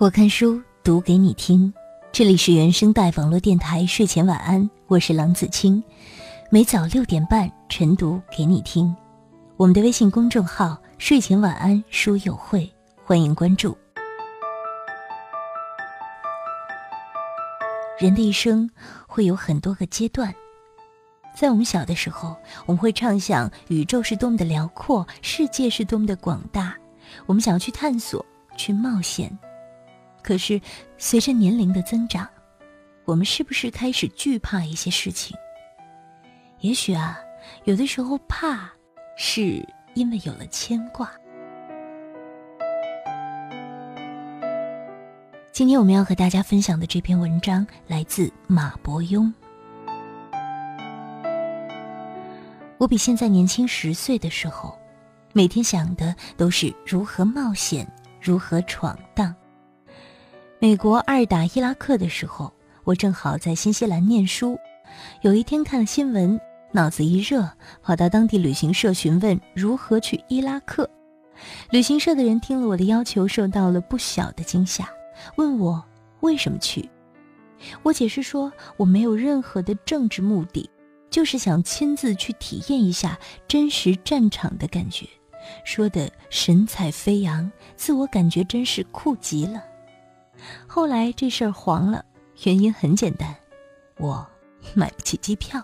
我看书读给你听，这里是原声带网络电台睡前晚安，我是郎子清，每早六点半晨读给你听。我们的微信公众号“睡前晚安书友会”，欢迎关注。人的一生会有很多个阶段，在我们小的时候，我们会畅想宇宙是多么的辽阔，世界是多么的广大，我们想要去探索，去冒险。可是，随着年龄的增长，我们是不是开始惧怕一些事情？也许啊，有的时候怕，是因为有了牵挂。今天我们要和大家分享的这篇文章来自马伯庸。我比现在年轻十岁的时候，每天想的都是如何冒险，如何闯荡。美国二打伊拉克的时候，我正好在新西兰念书。有一天看了新闻，脑子一热，跑到当地旅行社询问如何去伊拉克。旅行社的人听了我的要求，受到了不小的惊吓，问我为什么去。我解释说我没有任何的政治目的，就是想亲自去体验一下真实战场的感觉。说的神采飞扬，自我感觉真是酷极了。后来这事儿黄了，原因很简单，我买不起机票。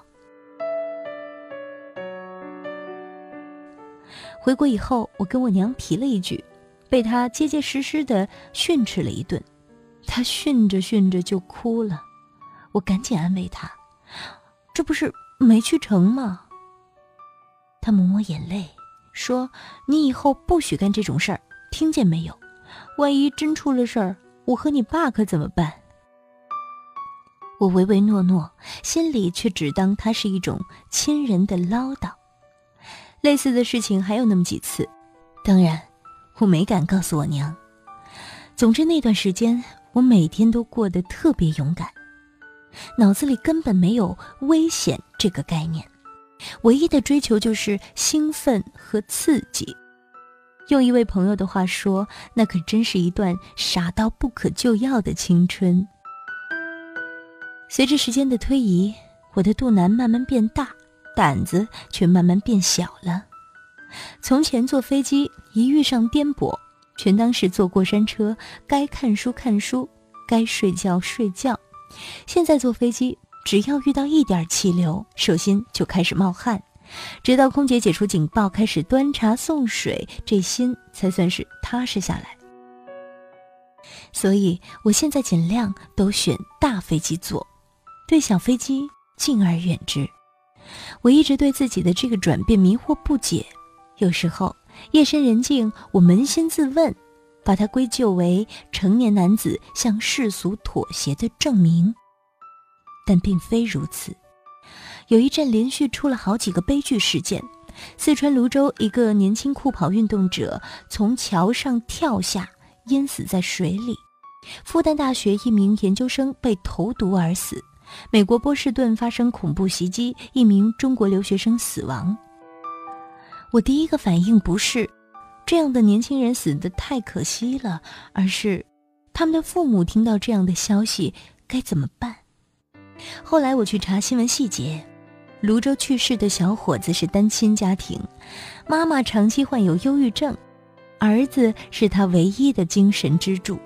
回国以后，我跟我娘提了一句，被她结结实实的训斥了一顿。她训着训着就哭了，我赶紧安慰她：“这不是没去成吗？”她抹抹眼泪，说：“你以后不许干这种事儿，听见没有？万一真出了事儿……”我和你爸可怎么办？我唯唯诺诺，心里却只当他是一种亲人的唠叨。类似的事情还有那么几次，当然，我没敢告诉我娘。总之那段时间，我每天都过得特别勇敢，脑子里根本没有危险这个概念，唯一的追求就是兴奋和刺激。用一位朋友的话说，那可真是一段傻到不可救药的青春。随着时间的推移，我的肚腩慢慢变大，胆子却慢慢变小了。从前坐飞机一遇上颠簸，全当是坐过山车，该看书看书，该睡觉睡觉。现在坐飞机，只要遇到一点气流，手心就开始冒汗。直到空姐解除警报，开始端茶送水，这心才算是踏实下来。所以，我现在尽量都选大飞机坐，对小飞机敬而远之。我一直对自己的这个转变迷惑不解，有时候夜深人静，我扪心自问，把它归咎为成年男子向世俗妥协的证明，但并非如此。有一阵连续出了好几个悲剧事件：四川泸州一个年轻酷跑运动者从桥上跳下，淹死在水里；复旦大学一名研究生被投毒而死；美国波士顿发生恐怖袭击，一名中国留学生死亡。我第一个反应不是这样的年轻人死得太可惜了，而是他们的父母听到这样的消息该怎么办？后来我去查新闻细节。泸州去世的小伙子是单亲家庭，妈妈长期患有忧郁症，儿子是他唯一的精神支柱。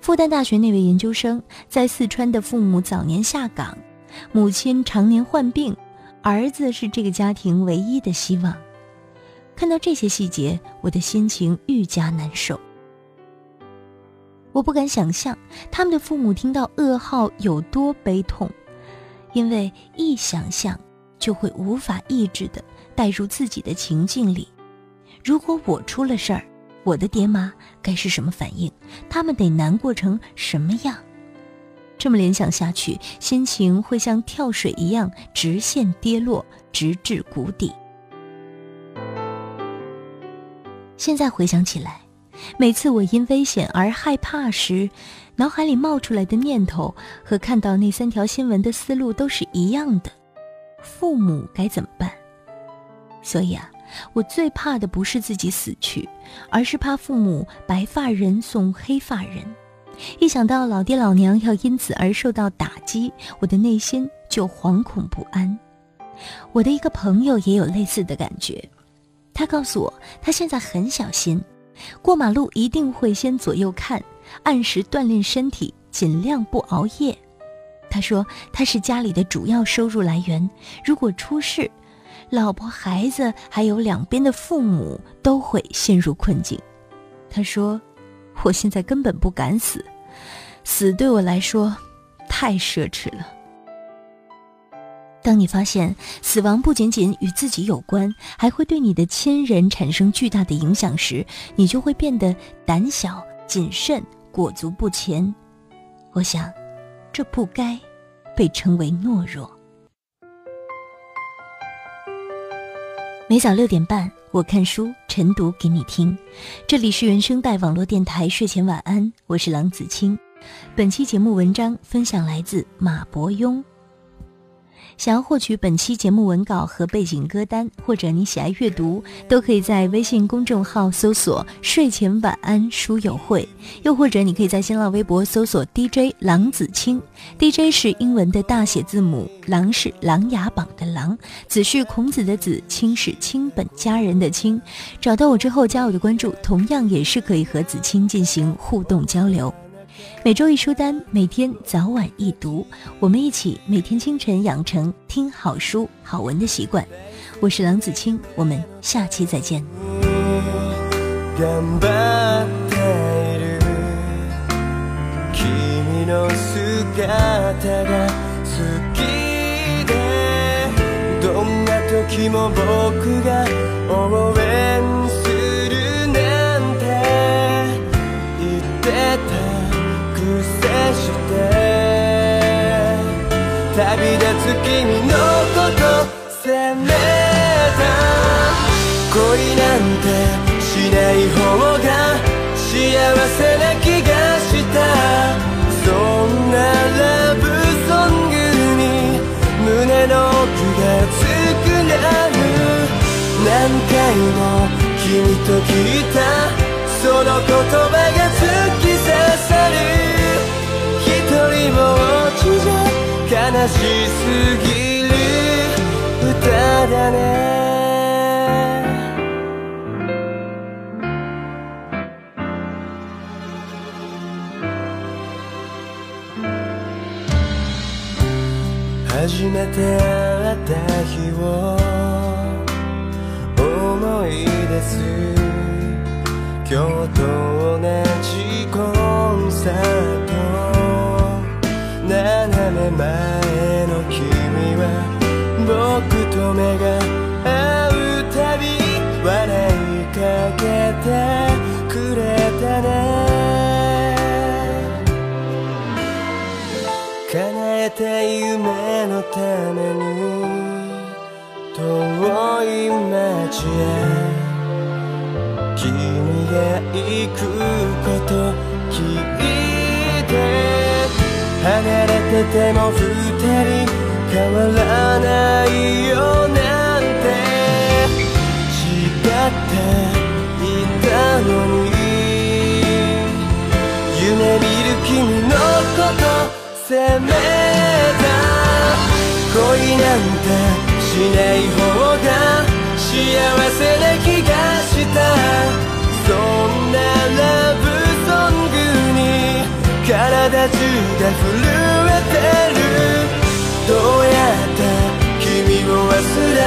复旦大学那位研究生在四川的父母早年下岗，母亲常年患病，儿子是这个家庭唯一的希望。看到这些细节，我的心情愈加难受。我不敢想象他们的父母听到噩耗有多悲痛。因为一想象，就会无法抑制的带入自己的情境里。如果我出了事儿，我的爹妈该是什么反应？他们得难过成什么样？这么联想下去，心情会像跳水一样直线跌落，直至谷底。现在回想起来，每次我因危险而害怕时，脑海里冒出来的念头和看到那三条新闻的思路都是一样的：父母该怎么办？所以啊，我最怕的不是自己死去，而是怕父母白发人送黑发人，一想到老爹老娘要因此而受到打击，我的内心就惶恐不安。我的一个朋友也有类似的感觉，他告诉我，他现在很小心，过马路一定会先左右看，按时锻炼身体，尽量不熬夜。他说他是家里的主要收入来源，如果出事，老婆、孩子还有两边的父母都会陷入困境。他说。我现在根本不敢死，死对我来说太奢侈了。当你发现死亡不仅仅与自己有关，还会对你的亲人产生巨大的影响时，你就会变得胆小、谨慎、裹足不前。我想，这不该被称为懦弱。每早六点半。我看书，晨读给你听。这里是原声带网络电台睡前晚安，我是郎子清。本期节目文章分享来自马伯庸。想要获取本期节目文稿和背景歌单，或者你喜爱阅读，都可以在微信公众号搜索“睡前晚安书友会”，又或者你可以在新浪微博搜索 “DJ 郎子清 ”，DJ 是英文的大写字母，郎是琅琊榜的郎，子是孔子的子，清是清本佳人的清。找到我之后加我的关注，同样也是可以和子清进行互动交流。每周一书单，每天早晚一读，我们一起每天清晨养成听好书、好文的习惯。我是郎子清，我们下期再见。と聞いたその言葉が突き刺さる。一人ぼっちじゃ悲しすぎる。歌だね。初めて会った日を思い出す。今日と同じコンサート斜め前の君は僕と目が合うたび笑いかけてくれたね。叶えた夢のために遠い街へ。君が行くこと聞いて。離れてても二人変わらないよね。中が震えてるどうやって君を忘れ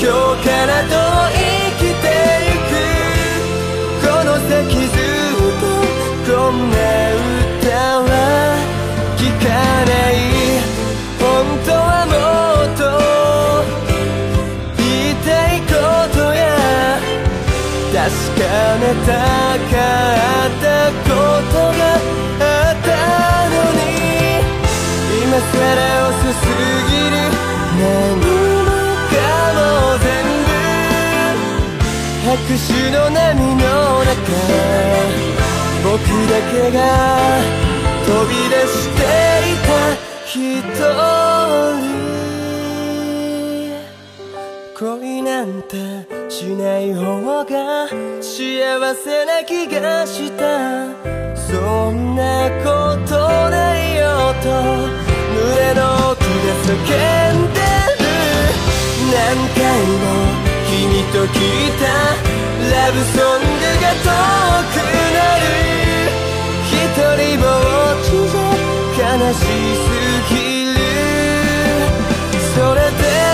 今日からどう生きていくこの先ずっとこんな歌は聞かない本当はもっと言いたいことや確かめたかったことが拍手の波の中僕だけが飛び出していた一人。恋なんてしない方が幸せな気がした。そんなことないよ。叫んでる何回も君と聞いたラブソングが遠くなる一人ぼっちじゃ悲しすぎるそれで